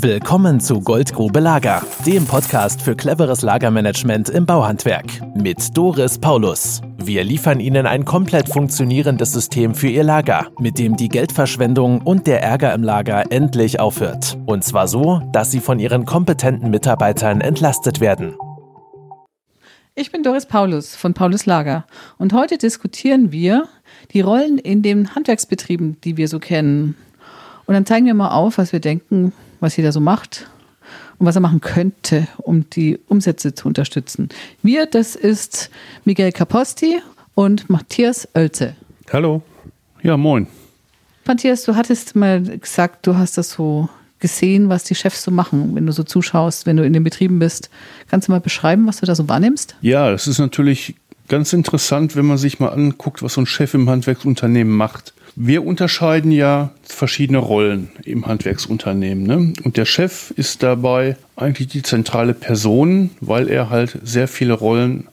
Willkommen zu Goldgrube Lager, dem Podcast für cleveres Lagermanagement im Bauhandwerk mit Doris Paulus. Wir liefern Ihnen ein komplett funktionierendes System für Ihr Lager, mit dem die Geldverschwendung und der Ärger im Lager endlich aufhört. Und zwar so, dass Sie von Ihren kompetenten Mitarbeitern entlastet werden. Ich bin Doris Paulus von Paulus Lager und heute diskutieren wir die Rollen in den Handwerksbetrieben, die wir so kennen. Und dann zeigen wir mal auf, was wir denken, was jeder so macht und was er machen könnte, um die Umsätze zu unterstützen. Wir, das ist Miguel Caposti und Matthias Oelze. Hallo. Ja, moin. Matthias, du hattest mal gesagt, du hast das so gesehen, was die Chefs so machen, wenn du so zuschaust, wenn du in den Betrieben bist. Kannst du mal beschreiben, was du da so wahrnimmst? Ja, das ist natürlich ganz interessant, wenn man sich mal anguckt, was so ein Chef im Handwerksunternehmen macht. Wir unterscheiden ja verschiedene Rollen im Handwerksunternehmen. Ne? Und der Chef ist dabei eigentlich die zentrale Person, weil er halt sehr viele Rollen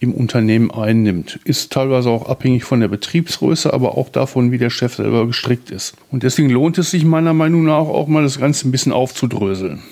im Unternehmen einnimmt. Ist teilweise auch abhängig von der Betriebsgröße, aber auch davon, wie der Chef selber gestrickt ist. Und deswegen lohnt es sich meiner Meinung nach auch mal das Ganze ein bisschen aufzudröseln.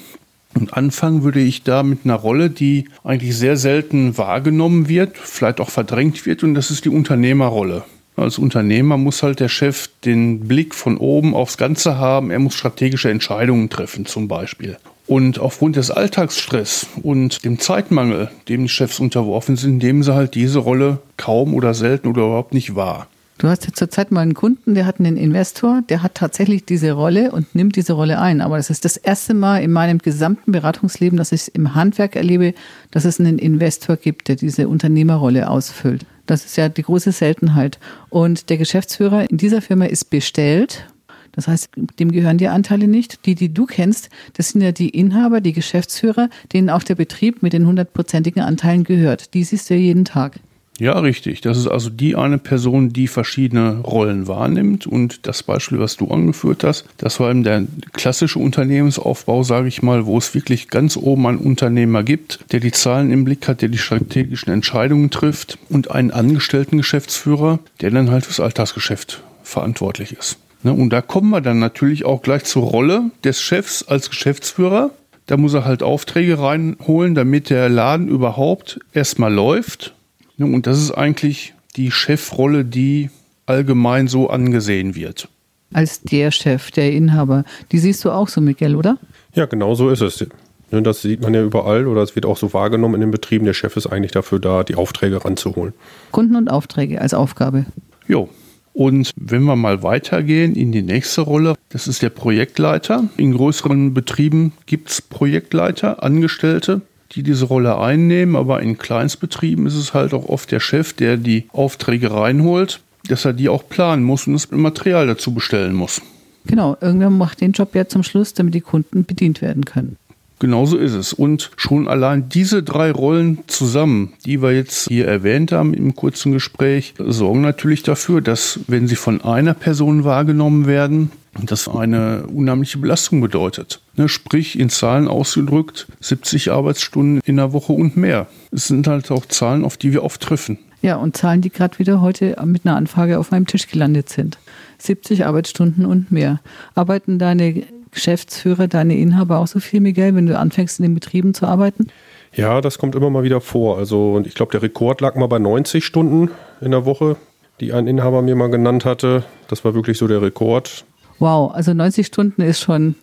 Und anfangen würde ich da mit einer Rolle, die eigentlich sehr selten wahrgenommen wird, vielleicht auch verdrängt wird, und das ist die Unternehmerrolle. Als Unternehmer muss halt der Chef den Blick von oben aufs Ganze haben. Er muss strategische Entscheidungen treffen, zum Beispiel. Und aufgrund des Alltagsstress und dem Zeitmangel, dem die Chefs unterworfen sind, nehmen sie halt diese Rolle kaum oder selten oder überhaupt nicht wahr. Du hast ja zurzeit mal einen Kunden, der hat einen Investor, der hat tatsächlich diese Rolle und nimmt diese Rolle ein. Aber das ist das erste Mal in meinem gesamten Beratungsleben, dass ich im Handwerk erlebe, dass es einen Investor gibt, der diese Unternehmerrolle ausfüllt. Das ist ja die große Seltenheit. Und der Geschäftsführer in dieser Firma ist bestellt. Das heißt, dem gehören die Anteile nicht. Die, die du kennst, das sind ja die Inhaber, die Geschäftsführer, denen auch der Betrieb mit den hundertprozentigen Anteilen gehört. Die siehst du ja jeden Tag. Ja, richtig. Das ist also die eine Person, die verschiedene Rollen wahrnimmt. Und das Beispiel, was du angeführt hast, das war eben der klassische Unternehmensaufbau, sage ich mal, wo es wirklich ganz oben einen Unternehmer gibt, der die Zahlen im Blick hat, der die strategischen Entscheidungen trifft und einen angestellten Geschäftsführer, der dann halt fürs Alltagsgeschäft verantwortlich ist. Ne, und da kommen wir dann natürlich auch gleich zur Rolle des Chefs als Geschäftsführer. Da muss er halt Aufträge reinholen, damit der Laden überhaupt erstmal läuft und das ist eigentlich die Chefrolle, die allgemein so angesehen wird. Als der Chef, der Inhaber. Die siehst du auch so, Miguel, oder? Ja, genau so ist es. Ne, das sieht man ja überall oder es wird auch so wahrgenommen in den Betrieben. Der Chef ist eigentlich dafür da, die Aufträge ranzuholen. Kunden und Aufträge als Aufgabe. Jo. Und wenn wir mal weitergehen in die nächste Rolle, das ist der Projektleiter. In größeren Betrieben gibt es Projektleiter, Angestellte, die diese Rolle einnehmen, aber in Kleinstbetrieben ist es halt auch oft der Chef, der die Aufträge reinholt, dass er die auch planen muss und das Material dazu bestellen muss. Genau, irgendwer macht den Job ja zum Schluss, damit die Kunden bedient werden können. Genauso ist es. Und schon allein diese drei Rollen zusammen, die wir jetzt hier erwähnt haben im kurzen Gespräch, sorgen natürlich dafür, dass wenn sie von einer Person wahrgenommen werden, das eine unheimliche Belastung bedeutet. Ne, sprich, in Zahlen ausgedrückt, 70 Arbeitsstunden in der Woche und mehr. Es sind halt auch Zahlen, auf die wir oft treffen. Ja, und Zahlen, die gerade wieder heute mit einer Anfrage auf meinem Tisch gelandet sind. 70 Arbeitsstunden und mehr. Arbeiten deine Geschäftsführer, deine Inhaber auch so viel, Miguel, wenn du anfängst in den Betrieben zu arbeiten? Ja, das kommt immer mal wieder vor. Also ich glaube, der Rekord lag mal bei 90 Stunden in der Woche, die ein Inhaber mir mal genannt hatte. Das war wirklich so der Rekord. Wow, also 90 Stunden ist schon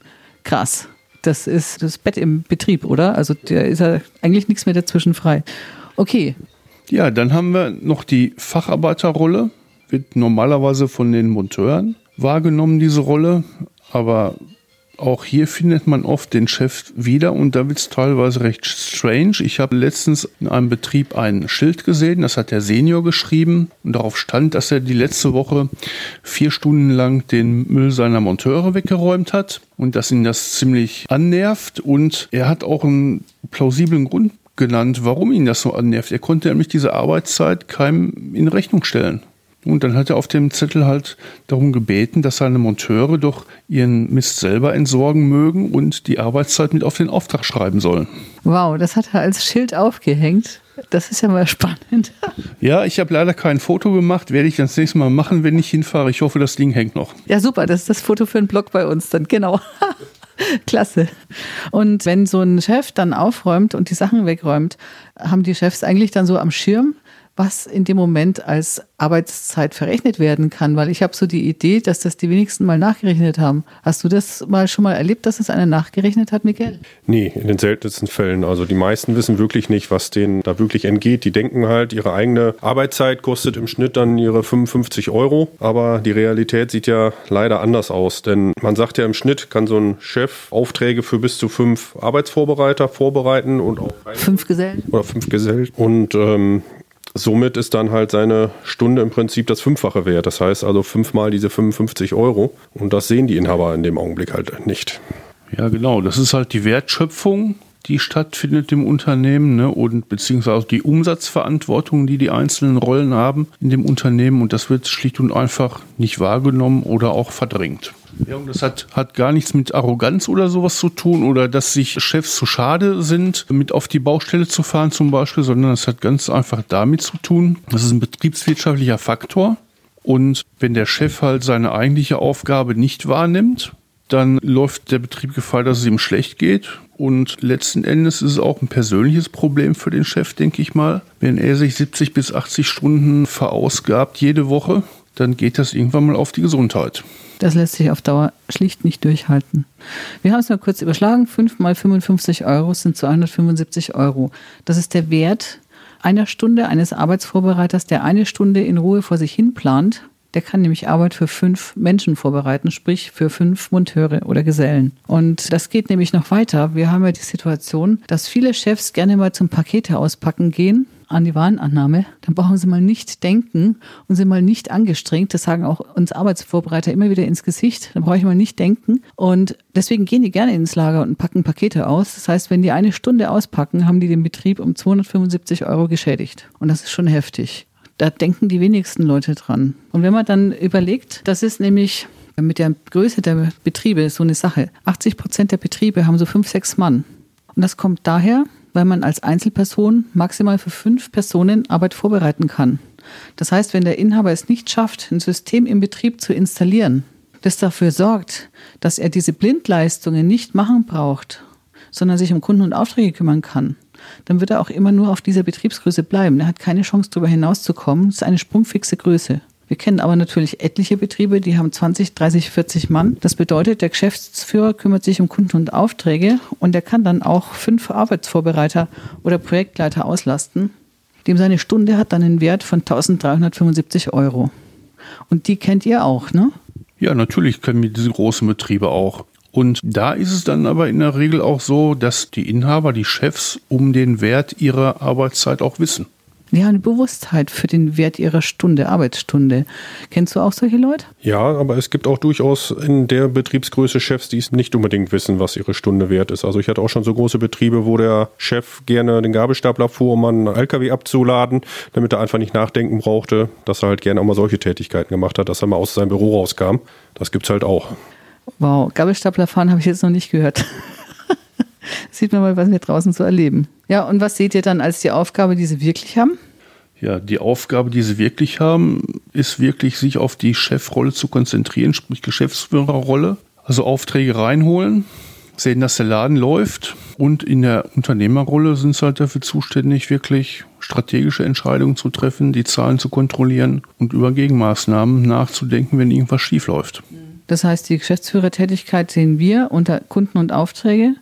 krass. Das ist das Bett im Betrieb, oder? Also da ist ja eigentlich nichts mehr dazwischen frei. Okay. Ja, dann haben wir noch die Facharbeiterrolle. Wird normalerweise von den Monteuren wahrgenommen, diese Rolle. Aber auch hier findet man oft den Chef wieder und da wird es teilweise recht strange. Ich habe letztens in einem Betrieb ein Schild gesehen, das hat der Senior geschrieben und darauf stand, dass er die letzte Woche vier Stunden lang den Müll seiner Monteure weggeräumt hat und dass ihn das ziemlich annervt und er hat auch einen plausiblen Grund genannt, warum ihn das so annervt. Er konnte nämlich diese Arbeitszeit keinem in Rechnung stellen. Und dann hat er auf dem Zettel halt darum gebeten, dass seine Monteure doch ihren Mist selber entsorgen mögen und die Arbeitszeit mit auf den Auftrag schreiben sollen. Wow, das hat er als Schild aufgehängt. Das ist ja mal spannend. Ja, ich habe leider kein Foto gemacht. Werde ich das nächste Mal machen, wenn ich hinfahre. Ich hoffe, das Ding hängt noch. Ja, super. Das ist das Foto für einen Blog bei uns dann. Genau. Klasse. Und wenn so ein Chef dann aufräumt und die Sachen wegräumt, haben die Chefs eigentlich dann so am Schirm, was in dem Moment als Arbeitszeit verrechnet werden kann, weil ich habe so die Idee, dass das die wenigsten mal nachgerechnet haben. Hast du das mal schon mal erlebt, dass es einer nachgerechnet hat, Miguel? Nee, in den seltensten Fällen. Also die meisten wissen wirklich nicht, was denen da wirklich entgeht. Die denken halt, ihre eigene Arbeitszeit kostet im Schnitt dann ihre 55 Euro, aber die Realität sieht ja leider anders aus, denn man sagt ja im Schnitt kann so ein Chef Aufträge für bis zu fünf Arbeitsvorbereiter vorbereiten und auch fünf Gesellen oder fünf Gesellen und ähm, Somit ist dann halt seine Stunde im Prinzip das Fünffache wert. Das heißt also fünfmal diese 55 Euro. Und das sehen die Inhaber in dem Augenblick halt nicht. Ja, genau. Das ist halt die Wertschöpfung, die stattfindet im Unternehmen ne? und beziehungsweise die Umsatzverantwortung, die die einzelnen Rollen haben in dem Unternehmen. Und das wird schlicht und einfach nicht wahrgenommen oder auch verdrängt. Ja, und das hat, hat gar nichts mit Arroganz oder sowas zu tun oder dass sich Chefs zu schade sind, mit auf die Baustelle zu fahren zum Beispiel, sondern es hat ganz einfach damit zu tun, das ist ein betriebswirtschaftlicher Faktor. Und wenn der Chef halt seine eigentliche Aufgabe nicht wahrnimmt, dann läuft der Betrieb Gefahr, dass es ihm schlecht geht. Und letzten Endes ist es auch ein persönliches Problem für den Chef, denke ich mal. Wenn er sich 70 bis 80 Stunden verausgabt jede Woche, dann geht das irgendwann mal auf die Gesundheit. Das lässt sich auf Dauer schlicht nicht durchhalten. Wir haben es mal kurz überschlagen. 5 mal 55 Euro sind 275 Euro. Das ist der Wert einer Stunde eines Arbeitsvorbereiters, der eine Stunde in Ruhe vor sich hin plant. Der kann nämlich Arbeit für fünf Menschen vorbereiten, sprich für fünf Monteure oder Gesellen. Und das geht nämlich noch weiter. Wir haben ja die Situation, dass viele Chefs gerne mal zum Pakete auspacken gehen an die Warenannahme, dann brauchen Sie mal nicht denken und sind mal nicht angestrengt. Das sagen auch uns Arbeitsvorbereiter immer wieder ins Gesicht. Dann brauche ich mal nicht denken. Und deswegen gehen die gerne ins Lager und packen Pakete aus. Das heißt, wenn die eine Stunde auspacken, haben die den Betrieb um 275 Euro geschädigt. Und das ist schon heftig. Da denken die wenigsten Leute dran. Und wenn man dann überlegt, das ist nämlich mit der Größe der Betriebe so eine Sache. 80 Prozent der Betriebe haben so fünf, sechs Mann. Und das kommt daher, weil man als Einzelperson maximal für fünf Personen Arbeit vorbereiten kann. Das heißt, wenn der Inhaber es nicht schafft, ein System im Betrieb zu installieren, das dafür sorgt, dass er diese Blindleistungen nicht machen braucht, sondern sich um Kunden und Aufträge kümmern kann, dann wird er auch immer nur auf dieser Betriebsgröße bleiben. Er hat keine Chance, darüber hinauszukommen. Das ist eine sprungfixe Größe. Wir kennen aber natürlich etliche Betriebe, die haben 20, 30, 40 Mann. Das bedeutet, der Geschäftsführer kümmert sich um Kunden und Aufträge und er kann dann auch fünf Arbeitsvorbereiter oder Projektleiter auslasten. Dem seine Stunde hat dann einen Wert von 1375 Euro. Und die kennt ihr auch, ne? Ja, natürlich kennen wir diese großen Betriebe auch. Und da ist es dann aber in der Regel auch so, dass die Inhaber, die Chefs um den Wert ihrer Arbeitszeit auch wissen. Ja, eine Bewusstheit für den Wert ihrer Stunde, Arbeitsstunde. Kennst du auch solche Leute? Ja, aber es gibt auch durchaus in der Betriebsgröße Chefs, die es nicht unbedingt wissen, was ihre Stunde wert ist. Also ich hatte auch schon so große Betriebe, wo der Chef gerne den Gabelstapler fuhr, um einen LKW abzuladen, damit er einfach nicht nachdenken brauchte, dass er halt gerne auch mal solche Tätigkeiten gemacht hat, dass er mal aus seinem Büro rauskam. Das gibt's halt auch. Wow, Gabelstapler fahren habe ich jetzt noch nicht gehört. Sieht man mal, was wir draußen so erleben. Ja, und was seht ihr dann als die Aufgabe, die sie wirklich haben? Ja, die Aufgabe, die sie wirklich haben, ist wirklich, sich auf die Chefrolle zu konzentrieren, sprich Geschäftsführerrolle. Also Aufträge reinholen, sehen, dass der Laden läuft. Und in der Unternehmerrolle sind sie halt dafür zuständig, wirklich strategische Entscheidungen zu treffen, die Zahlen zu kontrollieren und über Gegenmaßnahmen nachzudenken, wenn irgendwas schief läuft. Das heißt, die Geschäftsführertätigkeit sehen wir unter Kunden und Aufträge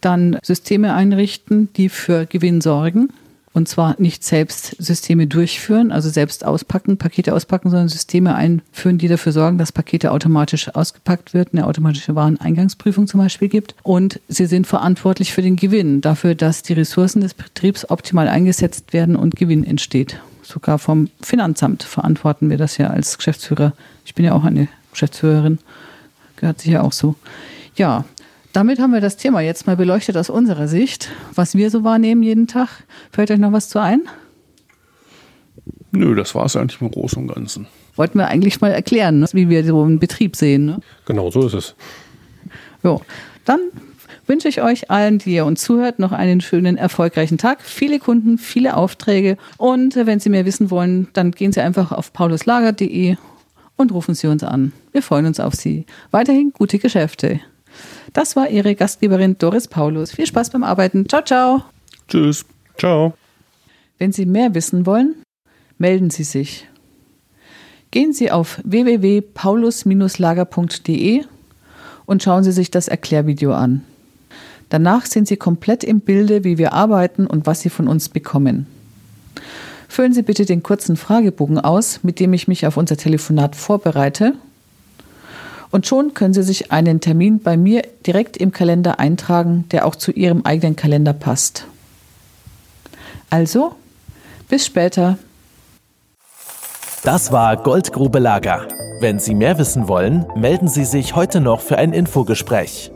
dann Systeme einrichten, die für Gewinn sorgen. Und zwar nicht selbst Systeme durchführen, also selbst auspacken, Pakete auspacken, sondern Systeme einführen, die dafür sorgen, dass Pakete automatisch ausgepackt wird, eine automatische Wareneingangsprüfung zum Beispiel gibt. Und sie sind verantwortlich für den Gewinn, dafür, dass die Ressourcen des Betriebs optimal eingesetzt werden und Gewinn entsteht. Sogar vom Finanzamt verantworten wir das ja als Geschäftsführer. Ich bin ja auch eine Geschäftsführerin, gehört sich ja auch so. Ja, damit haben wir das Thema jetzt mal beleuchtet aus unserer Sicht, was wir so wahrnehmen jeden Tag. Fällt euch noch was zu ein? Nö, das war es eigentlich im Großen und Ganzen. Wollten wir eigentlich mal erklären, ne? wie wir so einen Betrieb sehen. Ne? Genau, so ist es. Jo, dann wünsche ich euch allen, die ihr uns zuhört, noch einen schönen, erfolgreichen Tag. Viele Kunden, viele Aufträge. Und wenn Sie mehr wissen wollen, dann gehen Sie einfach auf pauluslager.de und rufen Sie uns an. Wir freuen uns auf Sie. Weiterhin gute Geschäfte. Das war Ihre Gastgeberin Doris Paulus. Viel Spaß beim Arbeiten. Ciao, ciao. Tschüss. Ciao. Wenn Sie mehr wissen wollen, melden Sie sich. Gehen Sie auf www.paulus-lager.de und schauen Sie sich das Erklärvideo an. Danach sind Sie komplett im Bilde, wie wir arbeiten und was Sie von uns bekommen. Füllen Sie bitte den kurzen Fragebogen aus, mit dem ich mich auf unser Telefonat vorbereite. Und schon können Sie sich einen Termin bei mir direkt im Kalender eintragen, der auch zu Ihrem eigenen Kalender passt. Also, bis später. Das war Goldgrube Lager. Wenn Sie mehr wissen wollen, melden Sie sich heute noch für ein Infogespräch.